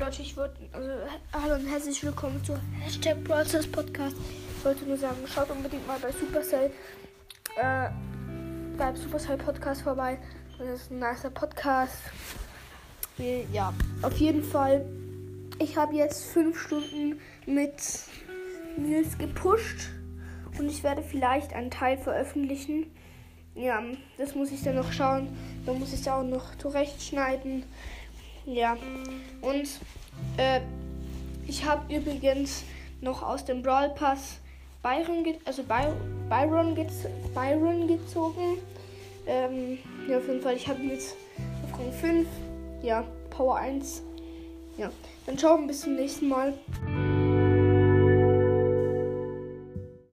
Leute, ich würde, also hallo und herzlich willkommen zu Hashtag Brawlstars Podcast. Ich wollte nur sagen, schaut unbedingt mal bei Supercell, äh, beim Supercell Podcast vorbei. Das ist ein nicer Podcast. Ja, auf jeden Fall. Ich habe jetzt fünf Stunden mit Nils gepusht und ich werde vielleicht einen Teil veröffentlichen. Ja, das muss ich dann noch schauen. Dann muss ich es auch noch zurechtschneiden. Ja, und äh, ich habe übrigens noch aus dem Brawl Pass Byron, also By Byron, gez Byron gezogen. Ähm, ja, auf jeden Fall, ich habe jetzt auf Rang 5. Ja, Power 1. Ja, dann schauen wir bis zum nächsten Mal.